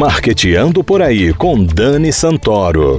Marqueteando por aí com Dani Santoro.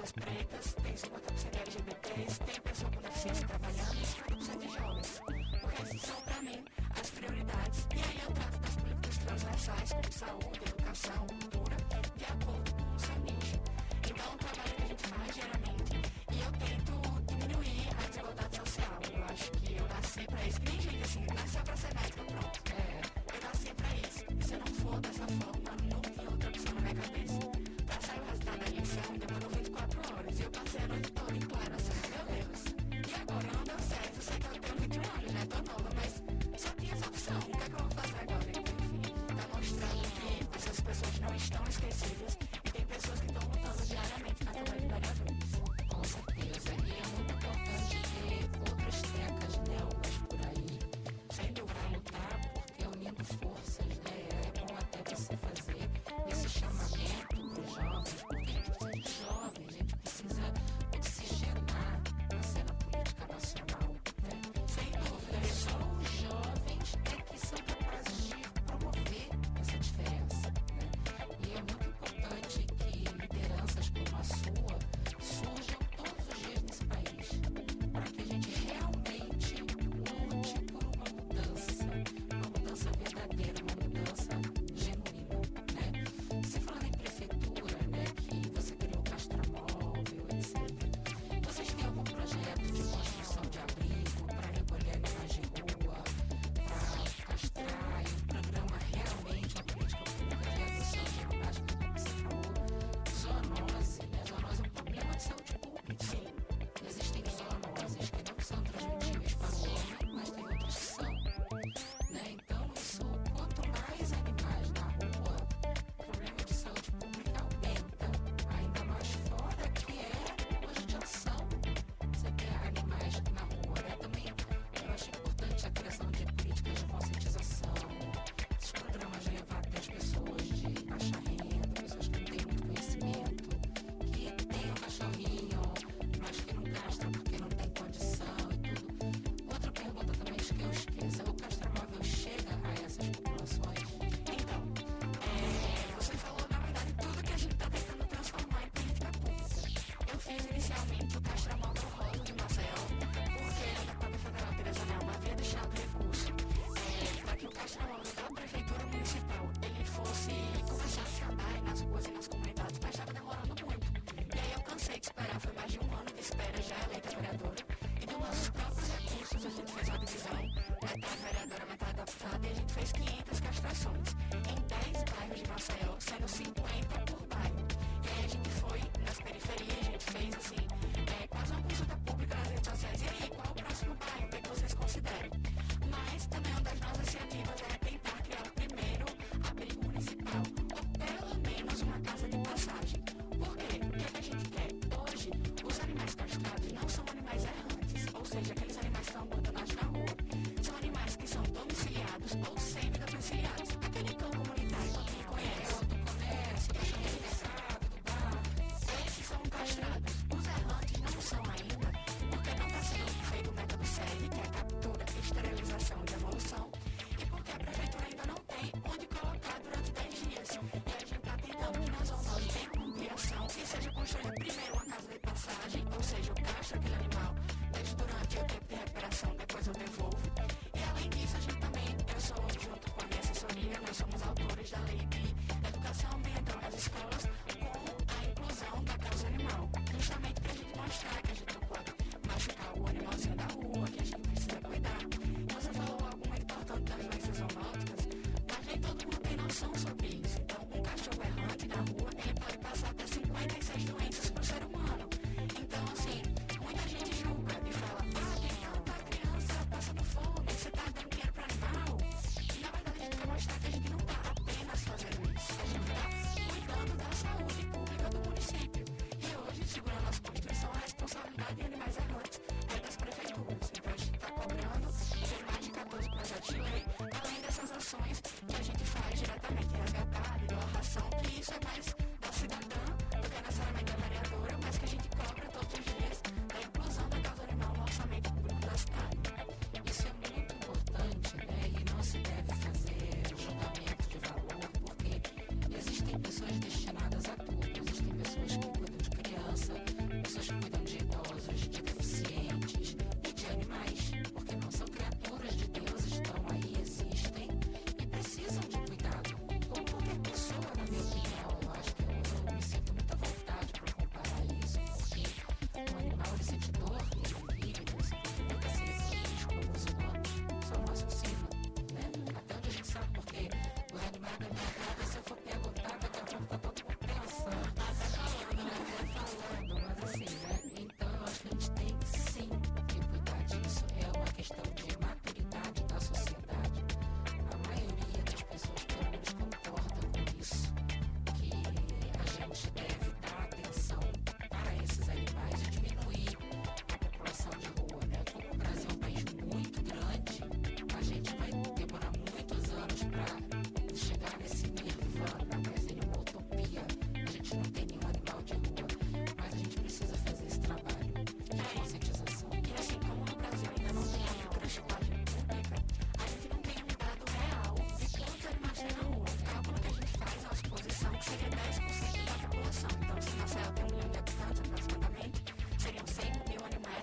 just make the stage. fez 500 castrações em 10 bairros de Maceió, sendo 50 por bairro. E aí a gente foi nas periferias, a gente fez assim, é, quase uma consulta pública nas redes sociais. E aí, qual o próximo bairro? Que vocês consideram? Mas também uma das nossas iniciativas era tentar criar o primeiro abrigo municipal, ou pelo menos uma casa de passagem. Por quê? O que é a gente quer? Hoje, os animais castrados não são animais errantes, ou seja, aqueles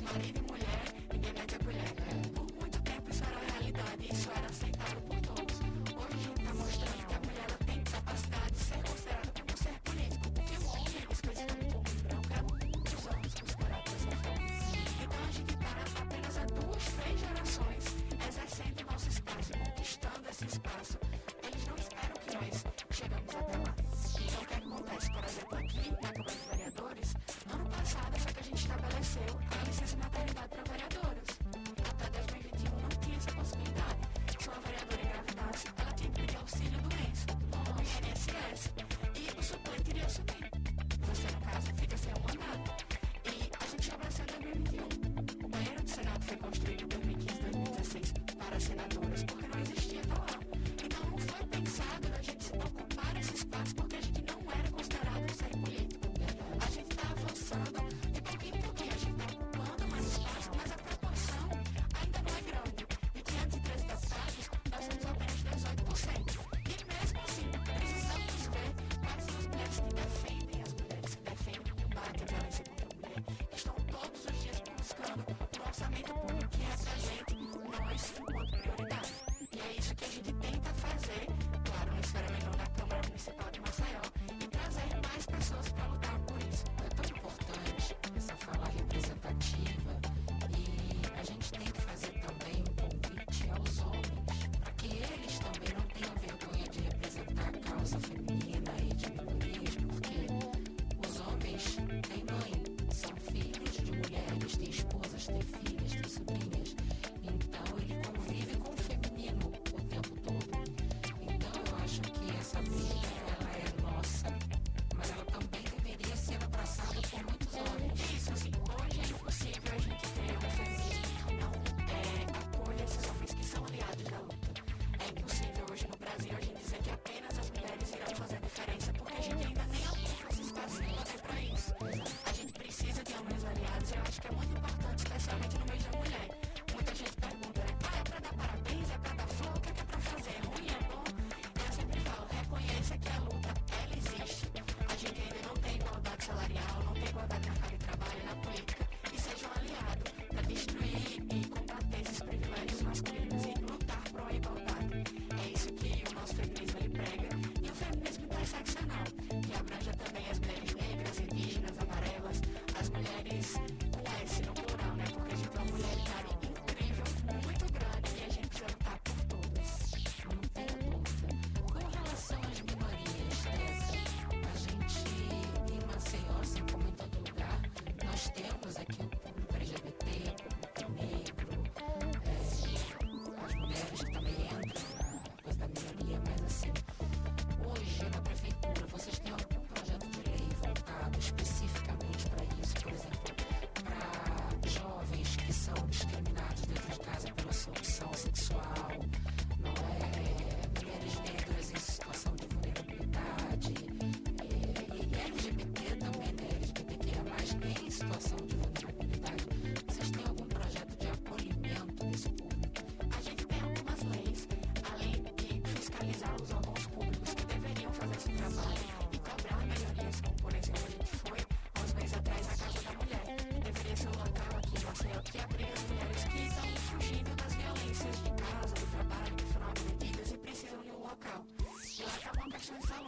It's not anymore. Thank you. população de outra vocês têm algum projeto de acolhimento desse? A gente tem algumas leis, além de fiscalizar os órgãos públicos que deveriam fazer esse trabalho e cobrar melhorias, como por exemplo a gente foi há uns meses atrás na Casa da Mulher, deveria ser um local aqui em Maceió que abrir as mulheres que estão fugindo das violências de casa, do trabalho, que foram agredidas e precisam de um local. E lá acabam tá prestando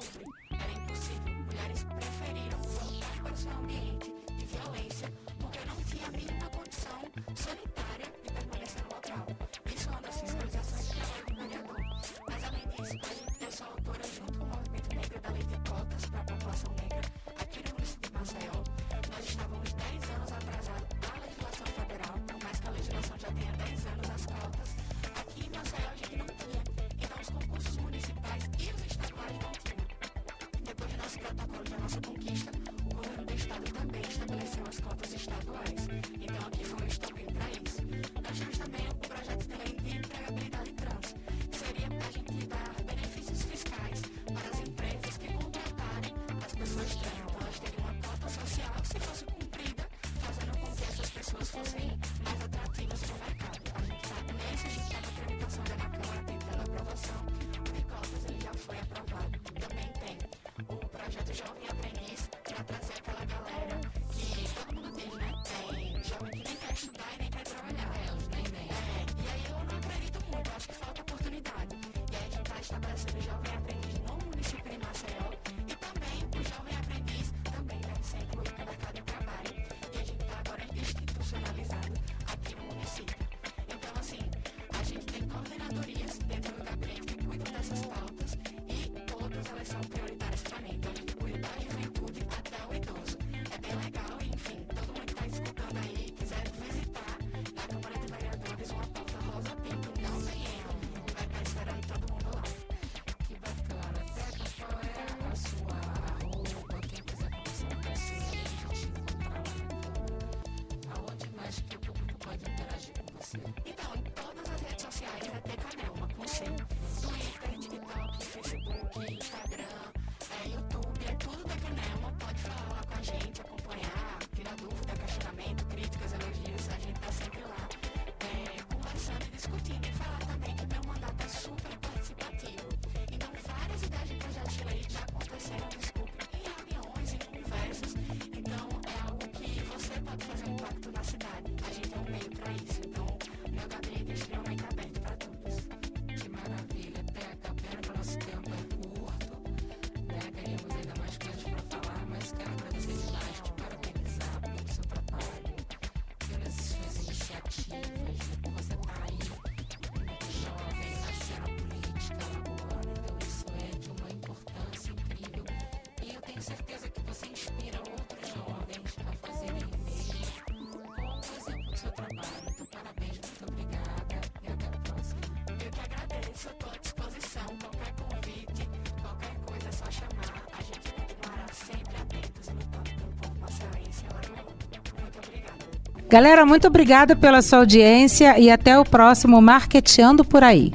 Galera, muito obrigada pela sua audiência e até o próximo Marqueteando por aí.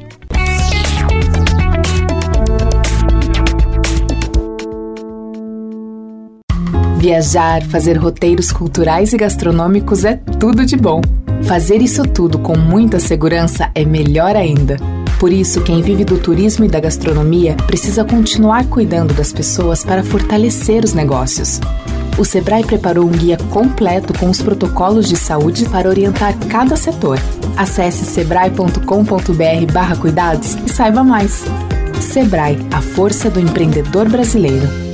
Viajar, fazer roteiros culturais e gastronômicos é tudo de bom. Fazer isso tudo com muita segurança é melhor ainda. Por isso, quem vive do turismo e da gastronomia precisa continuar cuidando das pessoas para fortalecer os negócios. O Sebrae preparou um guia completo com os protocolos de saúde para orientar cada setor. Acesse sebrae.com.br/cuidados e saiba mais. Sebrae, a força do empreendedor brasileiro.